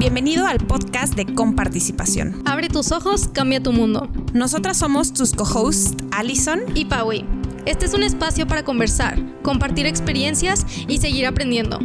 Bienvenido al podcast de Comparticipación. Abre tus ojos, cambia tu mundo. Nosotras somos tus co-hosts, Allison y Paui. Este es un espacio para conversar, compartir experiencias y seguir aprendiendo.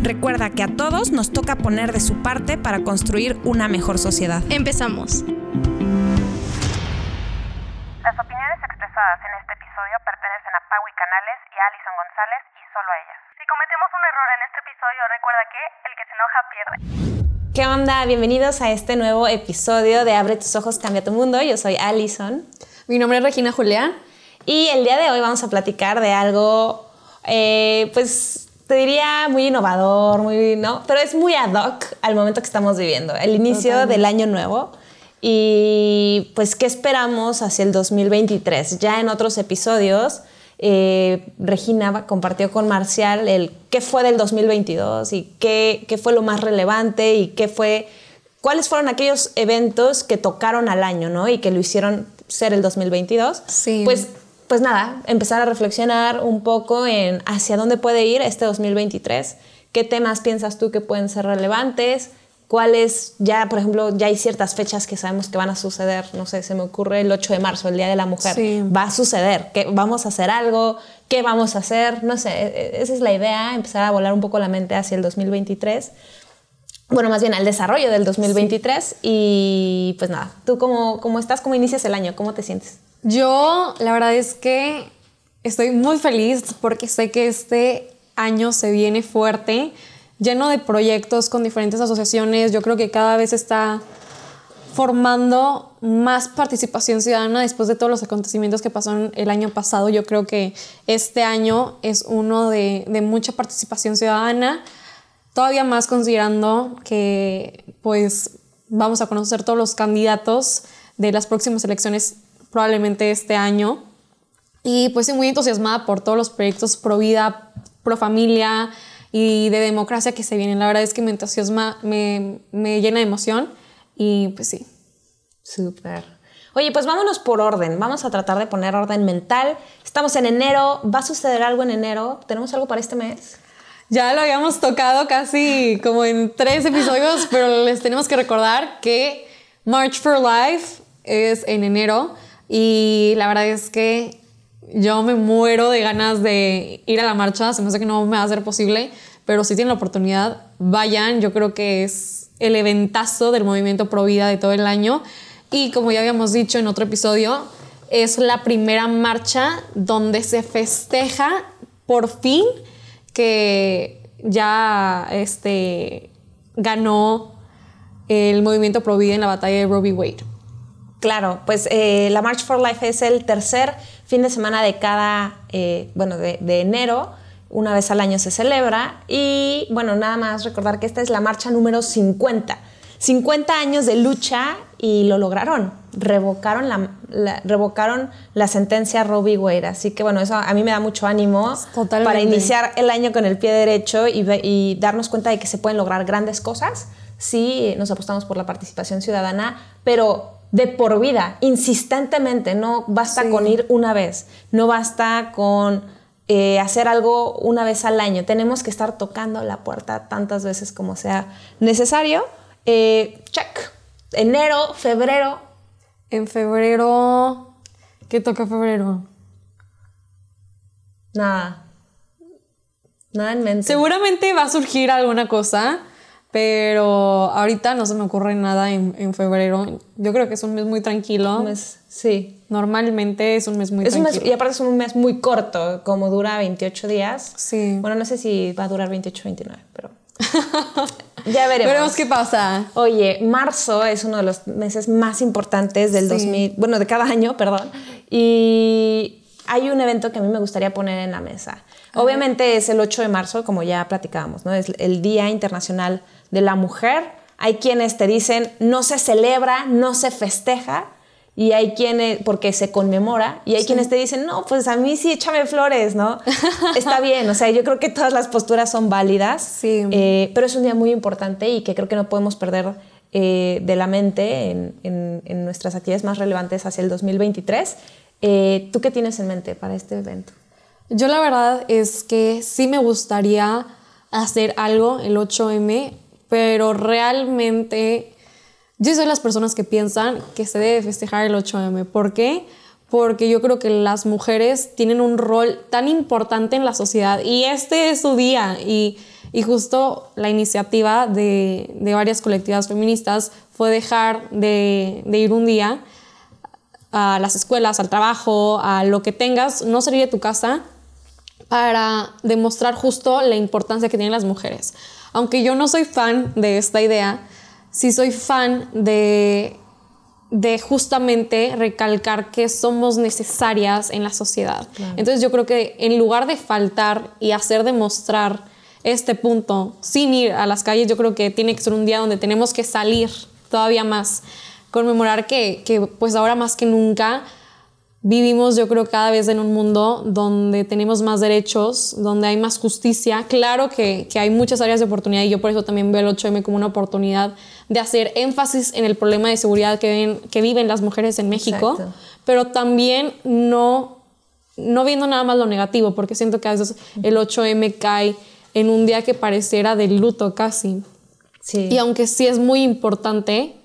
Recuerda que a todos nos toca poner de su parte para construir una mejor sociedad. Empezamos. Las opiniones expresadas en este episodio pertenecen a Paui Canales y a Alison González y solo a ellas. Si cometemos un error en este episodio, recuerda que el que se enoja pierde. ¿Qué onda? Bienvenidos a este nuevo episodio de Abre tus ojos, cambia tu mundo. Yo soy Alison. Mi nombre es Regina Julián. Y el día de hoy vamos a platicar de algo, eh, pues te diría muy innovador, muy, ¿no? Pero es muy ad hoc al momento que estamos viviendo, el inicio del año nuevo. Y pues, ¿qué esperamos hacia el 2023? Ya en otros episodios, eh, Regina compartió con Marcial el qué fue del 2022 y qué, qué fue lo más relevante y qué fue, cuáles fueron aquellos eventos que tocaron al año, ¿no? Y que lo hicieron ser el 2022. Sí. Pues pues nada, empezar a reflexionar un poco en hacia dónde puede ir este 2023, qué temas piensas tú que pueden ser relevantes, cuáles ya, por ejemplo, ya hay ciertas fechas que sabemos que van a suceder, no sé, se me ocurre el 8 de marzo, el Día de la Mujer, Sí. va a suceder, que vamos a hacer algo, qué vamos a hacer, no sé, e- esa es la idea, empezar a volar un poco la mente hacia el 2023. Bueno, más bien al desarrollo del 2023 y pues nada, tú cómo, cómo estás, cómo inicias el año, cómo te sientes. Yo, la verdad es que estoy muy feliz porque sé que este año se viene fuerte, lleno de proyectos con diferentes asociaciones. Yo creo que cada vez está formando más participación ciudadana después de todos los acontecimientos que pasaron el año pasado. Yo creo que este año es uno de, de mucha participación ciudadana, todavía más considerando que pues vamos a conocer todos los candidatos de las próximas elecciones probablemente este año. Y pues estoy muy entusiasmada por todos los proyectos pro vida, pro familia y de democracia que se vienen. La verdad es que me entusiasma, me, me llena de emoción y pues sí. Súper. Oye, pues vámonos por orden. Vamos a tratar de poner orden mental. Estamos en enero. ¿Va a suceder algo en enero? ¿Tenemos algo para este mes? Ya lo habíamos tocado casi como en tres episodios, pero les tenemos que recordar que March for Life es en enero y la verdad es que yo me muero de ganas de ir a la marcha, se me hace que no me va a ser posible, pero si tienen la oportunidad, vayan, yo creo que es el eventazo del movimiento pro vida de todo el año y como ya habíamos dicho en otro episodio, es la primera marcha donde se festeja por fin que ya este, ganó el movimiento pro vida en la batalla de v. Wade. Claro, pues eh, la March for Life es el tercer fin de semana de cada, eh, bueno, de, de enero. Una vez al año se celebra. Y bueno, nada más recordar que esta es la marcha número 50. 50 años de lucha y lo lograron. Revocaron la, la- revocaron la sentencia Roe v. Wade. Así que bueno, eso a mí me da mucho ánimo Totalmente. para iniciar el año con el pie derecho y, y darnos cuenta de que se pueden lograr grandes cosas si nos apostamos por la participación ciudadana, pero de por vida, insistentemente. No basta Sí. con ir una vez, no basta con eh, hacer algo una vez al año. Tenemos que estar tocando la puerta tantas veces como sea necesario. Eh, check. Enero, febrero. En febrero, ¿qué toca febrero? Nada. Nada en mente. Seguramente va a surgir alguna cosa, pero ahorita no se me ocurre nada en, en febrero. Yo creo que es un mes muy tranquilo. Un mes, sí. Normalmente es un mes muy Es un mes, tranquilo. y aparte es un mes muy corto, como dura 28 días. Sí. Bueno, no sé si va a durar 28 o 29, pero ya veremos. Veremos qué pasa. Oye, marzo es uno de los meses más importantes del Sí. 2000, bueno, de cada año, perdón. Y hay un evento que a mí me gustaría poner en la mesa. Obviamente es el 8 de marzo, como ya platicábamos, ¿no? Es el Día Internacional de la Mujer. Hay quienes te dicen no se celebra, no se festeja. Y hay quienes, porque se conmemora, y hay quienes te dicen, no, pues a mí sí, échame flores, ¿no? Está bien, o sea, yo creo que todas las posturas son válidas. Sí. Eh, pero es un día muy importante y que creo que no podemos perder eh, de la mente en, en- en nuestras actividades más relevantes hacia el 2023. Eh, ¿Tú qué tienes en mente para este evento? Yo la verdad es que sí me gustaría hacer algo el 8M pero realmente yo soy de las personas que piensan que se debe festejar el 8M. ¿Por qué? Porque yo creo que las mujeres tienen un rol tan importante en la sociedad y este es su día y, y justo la iniciativa de, de, varias colectivas feministas fue dejar de, de ir un día a las escuelas, al trabajo, a lo que tengas, no salir de tu casa para demostrar justo la importancia que tienen las mujeres. Aunque yo no soy fan de esta idea, sí soy fan de, de justamente recalcar que somos necesarias en la sociedad. Claro. Entonces yo creo que en lugar de faltar y hacer demostrar este punto sin ir a las calles, yo creo que tiene que ser un día donde tenemos que salir todavía más, conmemorar que, que pues ahora más que nunca vivimos yo creo cada vez en un mundo donde tenemos más derechos, donde hay más justicia. Claro que, que, hay muchas áreas de oportunidad y yo por eso también veo el 8M como una oportunidad de hacer énfasis en el problema de seguridad que, ven, que viven las mujeres en México, Exacto. pero también no, no viendo nada más lo negativo, porque siento que a veces el 8M cae en un día que pareciera de luto casi. Sí. Y aunque sí es muy importante,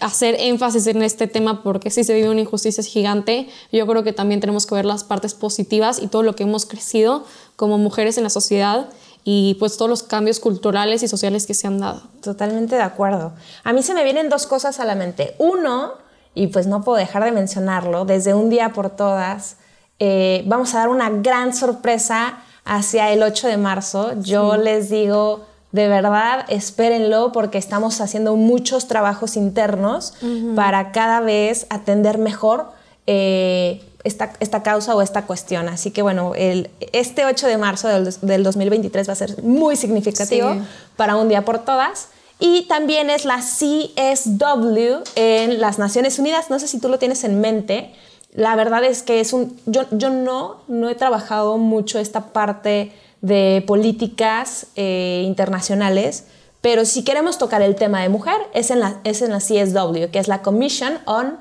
hacer énfasis en este tema porque sí se vive una injusticia gigante. Yo creo que también tenemos que ver las partes positivas y todo lo que hemos crecido como mujeres en la sociedad y pues todos los cambios culturales y sociales que se han dado. Totalmente de acuerdo. A mí se me vienen dos cosas a la mente. Uno, y pues no puedo dejar de mencionarlo, desde un día por todas, eh, vamos a dar una gran sorpresa hacia el 8 de marzo. Yo sí. les digo de verdad espérenlo porque estamos haciendo muchos trabajos internos uh -huh. para cada vez atender mejor eh, esta, esta, causa o esta cuestión. Así que bueno, el, este 8 de marzo del, del, 2023 va a ser muy significativo sí. para un día por todas. Y también es la CSW en las Naciones Unidas. No sé si tú lo tienes en mente. La verdad es que es un... Yo, yo no, no he trabajado mucho esta parte de políticas eh, internacionales, pero si queremos tocar el tema de mujer, es en, la, es en la CSW, que es la Commission on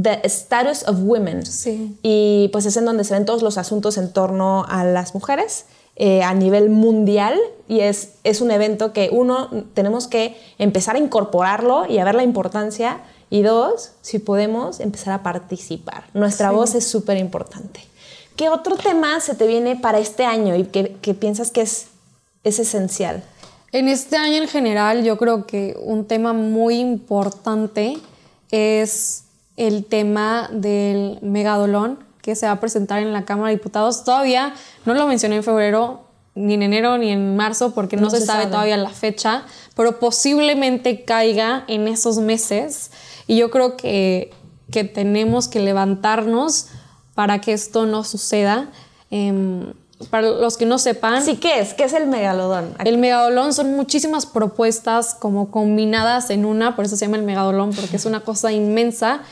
the Status of Women. Sí. Y pues es en donde se ven todos los asuntos en torno a las mujeres eh, a nivel mundial y es, es un evento que uno, tenemos que empezar a incorporarlo y a ver la importancia y dos, si podemos, empezar a participar. Nuestra sí. voz es súper importante. ¿Qué otro tema se te viene para este año y que, que piensas que es, es, esencial? En este año en general yo creo que un tema muy importante es el tema del megadolón que se va a presentar en la Cámara de Diputados. Todavía no lo mencioné en febrero, ni en enero, ni en marzo, porque no, no se, se, sabe, sabe todavía la fecha, pero posiblemente caiga en esos meses. Y yo creo que, que tenemos que levantarnos para que esto no suceda. Eh, para los que no sepan. Sí, ¿qué es? ¿Qué es el megalodón? El megalodón son muchísimas propuestas como combinadas en una, por eso se llama el megalodón, porque es una cosa inmensa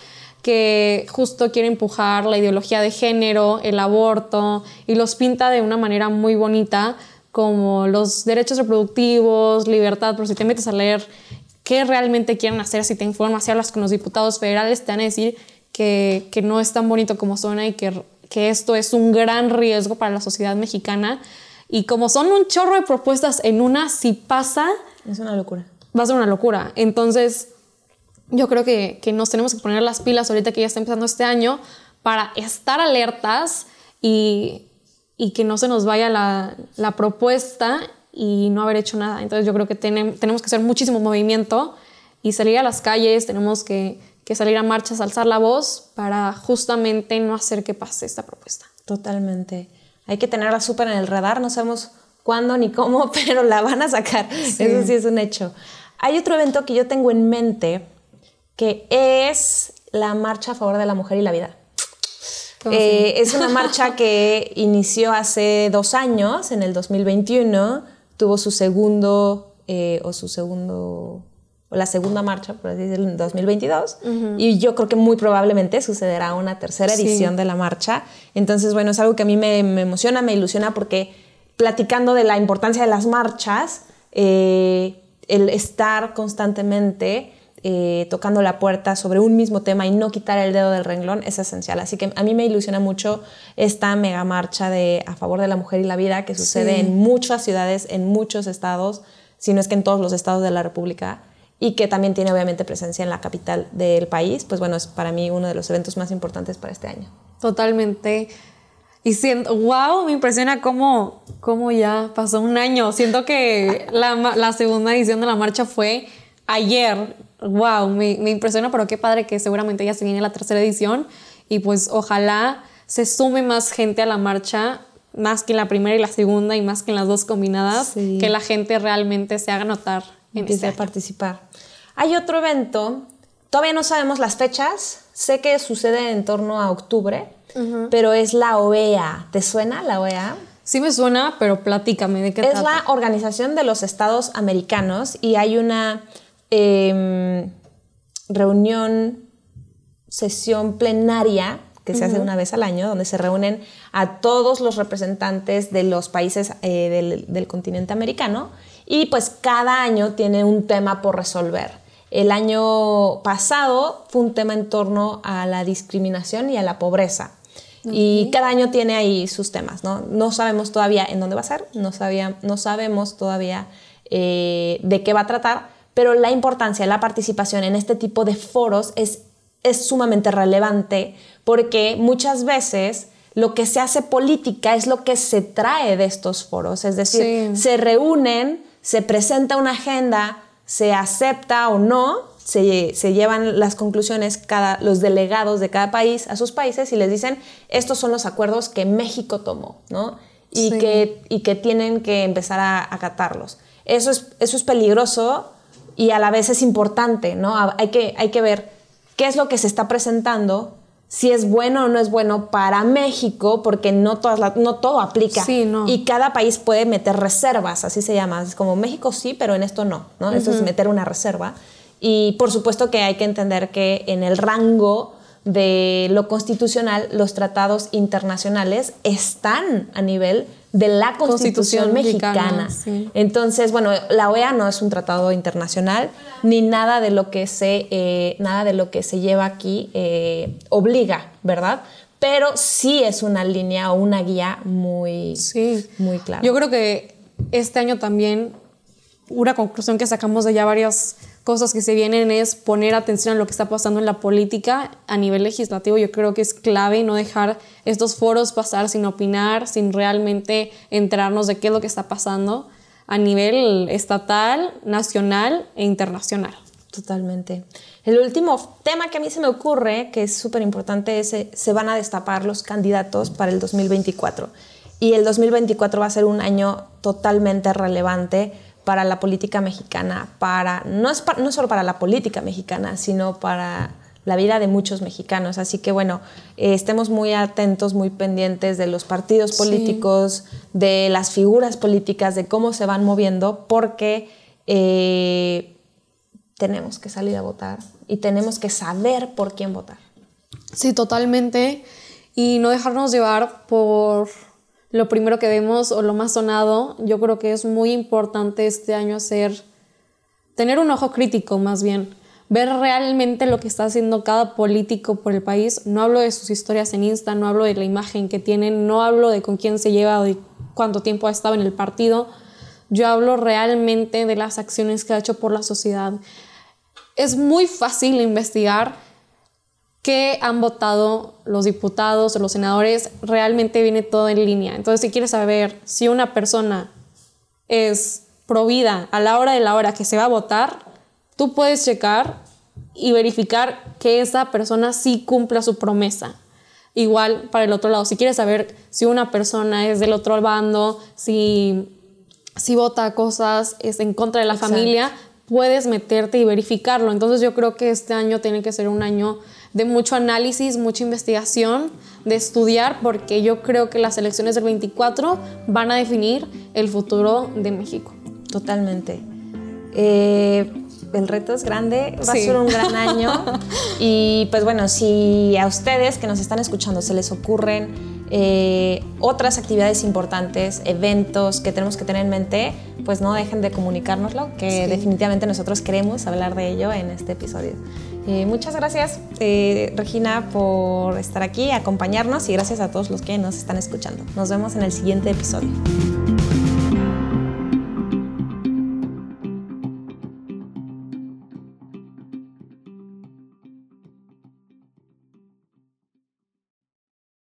que justo quiere empujar la ideología de género, el aborto, y los pinta de una manera muy bonita, como los derechos reproductivos, libertad, pero si te metes a leer qué realmente quieren hacer, si te informas, si hablas con los diputados federales, te van a decir que, que no es tan bonito como suena y que, que esto es un gran riesgo para la sociedad mexicana. Y como son un chorro de propuestas en una, si pasa... Es una locura. Va a ser una locura. Entonces, yo creo que, que nos tenemos que poner las pilas ahorita que ya está empezando este año para estar alertas y, y que no se nos vaya la, la, propuesta y no haber hecho nada. Entonces yo creo que tenem, tenemos que hacer muchísimo movimiento y salir a las calles, tenemos que que salir a marchas, alzar la voz para justamente no hacer que pase esta propuesta. Totalmente. Hay que tenerla súper en el radar, no sabemos cuándo ni cómo, pero la van a sacar. Sí. Eso sí es un hecho. Hay otro evento que yo tengo en mente que es la marcha a favor de la mujer y la vida. Eh, es una marcha que inició hace dos años, en el 2021, tuvo su segundo eh, o su segundo o la segunda marcha, por así decirlo, en 2022. Uh -huh. Y yo creo que muy probablemente sucederá una tercera edición sí. de la marcha. Entonces, bueno, es algo que a mí me, me, emociona, me ilusiona, porque platicando de la importancia de las marchas, eh, el estar constantemente eh, tocando la puerta sobre un mismo tema y no quitar el dedo del renglón es esencial. Así que a mí me ilusiona mucho esta mega marcha de, a favor de la mujer y la vida que sucede sí. en muchas ciudades, en muchos estados si no es que en todos los estados de la República, y que también tiene obviamente presencia en la capital del país, pues bueno, es para mí uno de los eventos más importantes para este año. Totalmente. Y siento, wow, me impresiona cómo, cómo ya pasó un año. Siento que la, la segunda edición de la marcha fue ayer. Wow, me, me, impresiona, pero qué padre que seguramente ya se viene la tercera edición. Y pues ojalá se sume más gente a la marcha, más que en la primera y la segunda, y más que en las dos combinadas, Sí. que la gente realmente se haga notar Empiece este a participar. Hay otro evento, todavía no sabemos las fechas, sé que sucede en torno a octubre, pero es la OEA. ¿Te suena la OEA? Sí me suena, pero platícame de qué Es trata. la Organización de los Estados Americanos y hay una em, reunión, sesión plenaria que se hace una vez al año, donde se reúnen a todos los representantes de los países eh, del, del continente americano y pues cada año tiene un tema por resolver. El año pasado fue un tema en torno a la discriminación y a la pobreza. Y cada año tiene ahí sus temas, ¿no? No sabemos todavía en dónde va a ser, no, sabía, no sabemos todavía eh, de qué va a tratar, pero la importancia de la participación en este tipo de foros es, es sumamente relevante porque muchas veces lo que se hace política es lo que se trae de estos foros, es decir, Sí. se reúnen, se presenta una agenda, se acepta o no, se, se llevan las conclusiones cada, los delegados de cada país a sus países y les dicen, estos son los acuerdos que México tomó, ¿no? Y, Sí. que, y que tienen que empezar a acatarlos. Eso es, eso es peligroso y a la vez es importante, ¿no? Hay que, hay que ver qué es lo que se está presentando, si es bueno o no es bueno para México, porque no, todas la- no todo aplica. Sí, no. Y cada país puede meter reservas, así se llama. Es como México sí, pero en esto no, ¿no? Esto es meter una reserva. Y por supuesto que hay que entender que en el rango de lo constitucional, los tratados internacionales están a nivel de la Constitución, Constitución mexicana. mexicana, sí. Entonces, bueno, la OEA no es un tratado internacional, ni nada de lo que se, eh, nada de lo que se lleva aquí eh, obliga, ¿verdad? Pero sí es una línea o una guía muy, Sí. muy clara. Yo creo que este año también una conclusión que sacamos de ya varias cosas que se vienen es poner atención a lo que está pasando en la política a nivel legislativo. Yo creo que es clave no dejar estos foros pasar sin opinar, sin realmente enterarnos de qué es lo que está pasando a nivel estatal, nacional e internacional. Totalmente. El último tema que a mí se me ocurre, que es súper importante, es eh, se van a destapar los candidatos para el 2024. Y el 2024 va a ser un año totalmente relevante para la política mexicana, para, no, es pa- no solo para la política mexicana, sino para la vida de muchos mexicanos. Así que bueno, eh, estemos muy atentos, muy pendientes de los partidos Sí. políticos, de las figuras políticas, de cómo se van moviendo, porque eh, tenemos que salir a votar y tenemos que saber por quién votar. Sí, totalmente. Y no dejarnos llevar por lo primero que vemos o lo más sonado. Yo creo que es muy importante este año hacer, tener un ojo crítico más bien, ver realmente lo que está haciendo cada político por el país. No hablo de sus historias en Insta, no hablo de la imagen que tienen, no hablo de con quién se lleva o de cuánto tiempo ha estado en el partido. Yo hablo realmente de las acciones que ha hecho por la sociedad. Es muy fácil investigar qué han votado los diputados o los senadores, realmente viene todo en línea. Entonces, si quieres saber si una persona es provida a la hora de la hora que se va a votar, tú puedes checar y verificar que esa persona sí cumpla su promesa. Igual para el otro lado, si quieres saber si una persona es del otro bando, si, si vota cosas es en contra de la Exacto. familia, puedes meterte y verificarlo. Entonces yo creo que este año tiene que ser un año de mucho análisis, mucha investigación, de estudiar, porque yo creo que las elecciones del 24 van a definir el futuro de México. Totalmente. Eh, el reto es grande, va Sí. a ser un gran año. y pues bueno, si a ustedes que nos están escuchando se les ocurren eh, otras actividades importantes, eventos que tenemos que tener en mente, pues no dejen de comunicárnoslo, que Sí. definitivamente nosotros queremos hablar de ello en este episodio. Eh, muchas gracias, eh, Regina, por estar aquí, acompañarnos y gracias a todos los que nos están escuchando. Nos vemos en el siguiente episodio.